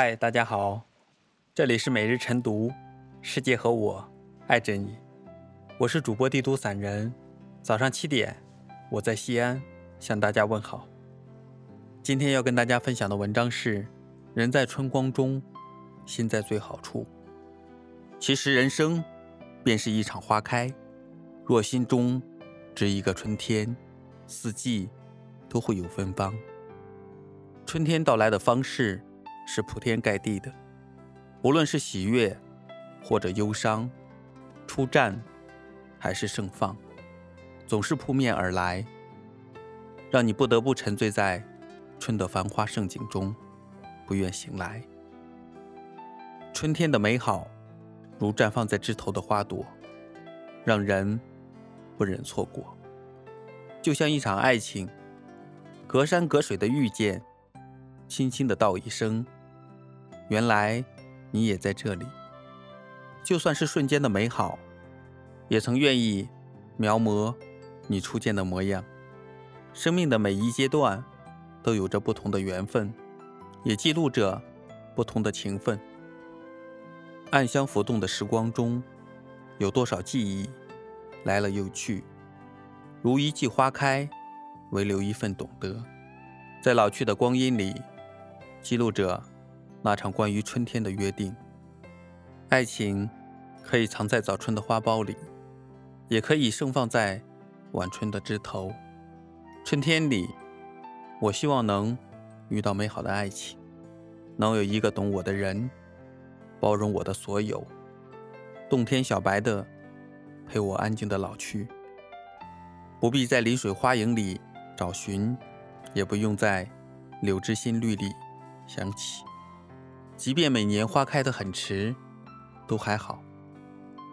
嗨，大家好，这里是每日晨读，世界和我爱着你，我是主播地图散人。早上七点，我在西安向大家问好。今天要跟大家分享的文章是：人在春光中，心在最好处。其实人生便是一场花开，若心中只一个春天，四季都会有芬芳。春天到来的方式。是铺天盖地的，无论是喜悦或者忧伤，出战还是盛放，总是扑面而来，让你不得不沉醉在春的繁花盛景中，不愿醒来。春天的美好，如绽放在枝头的花朵，让人不忍错过。就像一场爱情，隔山隔水的遇见，轻轻的道一声。原来你也在这里，就算是瞬间的美好，也曾愿意描摹你初见的模样。生命的每一阶段都有着不同的缘分，也记录着不同的情分。暗香浮动的时光中，有多少记忆来了又去？如一季花开，唯留一份懂得，在老去的光阴里，记录着。那场关于春天的约定，爱情可以藏在早春的花苞里，也可以盛放在晚春的枝头。春天里，我希望能遇到美好的爱情，能有一个懂我的人，包容我的所有，洞天小白的陪我安静的老去。不必在临水花影里找寻，也不用在柳枝新绿里想起。即便每年花开得很迟，都还好，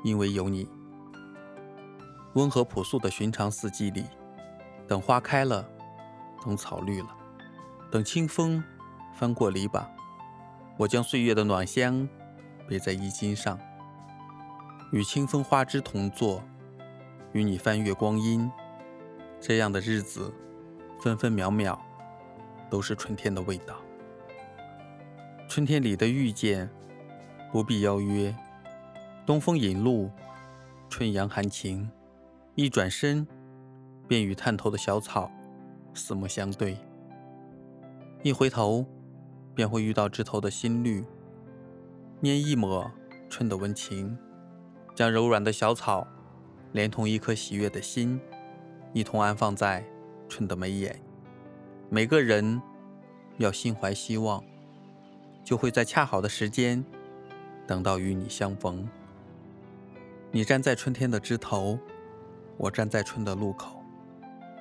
因为有你。温和朴素的寻常四季里，等花开了，等草绿了，等清风翻过篱笆，我将岁月的暖香别在衣襟上，与清风花枝同坐，与你翻阅光阴。这样的日子，分分秒秒都是春天的味道。春天里的遇见，不必邀约。东风引路，春阳含情，一转身，便与探头的小草四目相对。一回头，便会遇到枝头的新绿，拈一抹春的温情，将柔软的小草，连同一颗喜悦的心，一同安放在春的眉眼。每个人要心怀希望。就会在恰好的时间，等到与你相逢。你站在春天的枝头，我站在春的路口，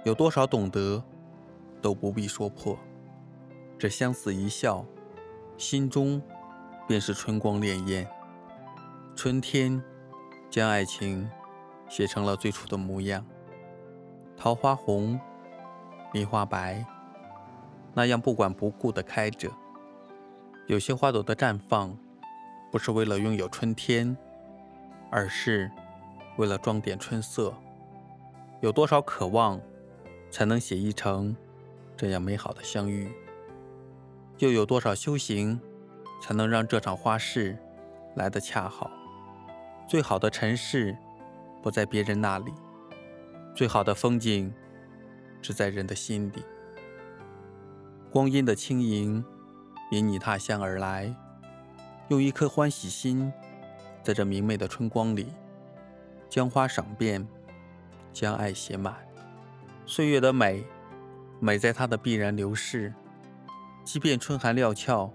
有多少懂得，都不必说破，只相似一笑，心中便是春光潋滟。春天将爱情写成了最初的模样，桃花红，梨花白，那样不管不顾的开着。有些花朵的绽放，不是为了拥有春天，而是为了装点春色。有多少渴望，才能写意成这样美好的相遇？又有多少修行，才能让这场花事来得恰好？最好的尘世，不在别人那里；最好的风景，只在人的心里。光阴的轻盈。引你踏香而来，用一颗欢喜心，在这明媚的春光里，将花赏遍，将爱写满。岁月的美，美在它的必然流逝。即便春寒料峭，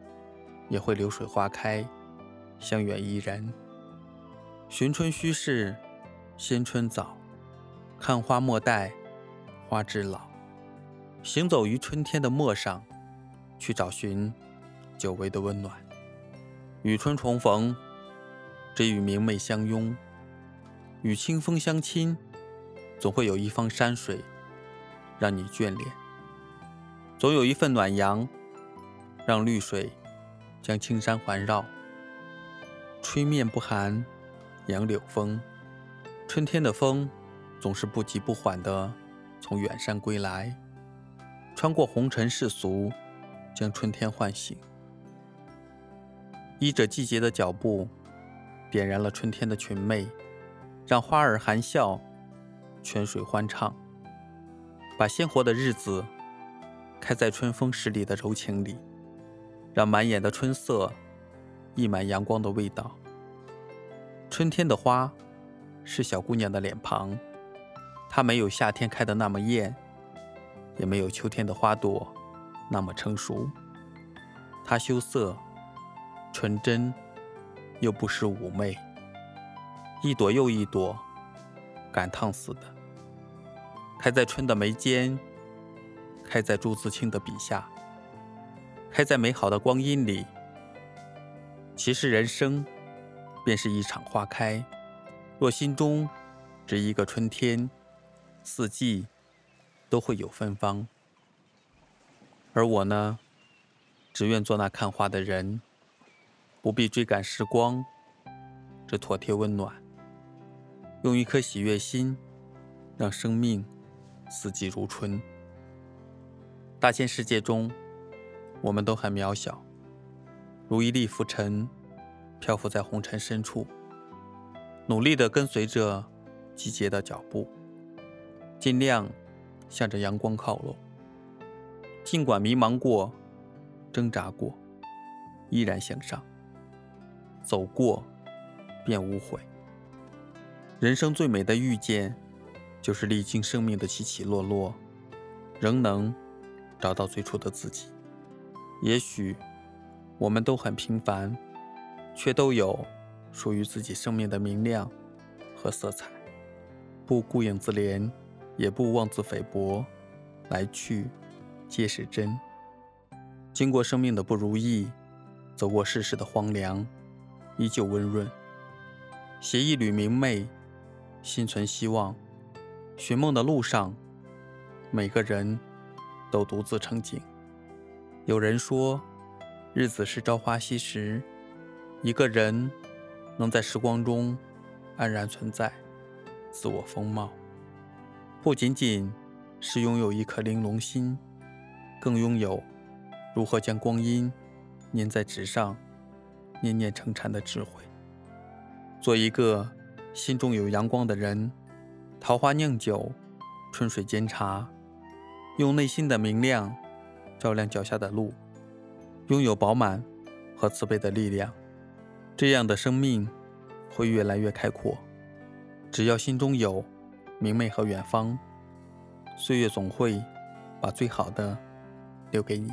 也会流水花开，香远怡人。寻春须是先春早，看花莫待花枝老。行走于春天的陌上，去找寻。久违的温暖，与春重逢，只与明媚相拥，与清风相亲，总会有一方山水让你眷恋，总有一份暖阳让绿水将青山环绕。吹面不寒杨柳风，春天的风总是不急不缓地从远山归来，穿过红尘世俗，将春天唤醒。依着季节的脚步，点燃了春天的群魅，让花儿含笑，泉水欢唱，把鲜活的日子开在春风十里的柔情里，让满眼的春色溢满阳光的味道。春天的花是小姑娘的脸庞，它没有夏天开的那么艳，也没有秋天的花朵那么成熟，它羞涩。纯真，又不失妩媚。一朵又一朵，感叹似的，开在春的眉间，开在朱自清的笔下，开在美好的光阴里。其实人生，便是一场花开。若心中只一个春天，四季都会有芬芳。而我呢，只愿做那看花的人。不必追赶时光，只妥帖温暖。用一颗喜悦心，让生命四季如春。大千世界中，我们都很渺小，如一粒浮尘，漂浮在红尘深处。努力地跟随着季节的脚步，尽量向着阳光靠拢。尽管迷茫过，挣扎过，依然向上。走过，便无悔。人生最美的遇见，就是历经生命的起起落落，仍能找到最初的自己。也许我们都很平凡，却都有属于自己生命的明亮和色彩。不顾影自怜，也不妄自菲薄，来去皆是真。经过生命的不如意，走过世事的荒凉。依旧温润，携一缕明媚，心存希望。寻梦的路上，每个人都独自成景。有人说，日子是朝花夕拾，一个人能在时光中安然存在，自我风貌，不仅仅是拥有一颗玲珑心，更拥有如何将光阴粘在纸上。念念成禅的智慧，做一个心中有阳光的人。桃花酿酒，春水煎茶，用内心的明亮照亮脚下的路，拥有饱满和慈悲的力量。这样的生命会越来越开阔。只要心中有明媚和远方，岁月总会把最好的留给你。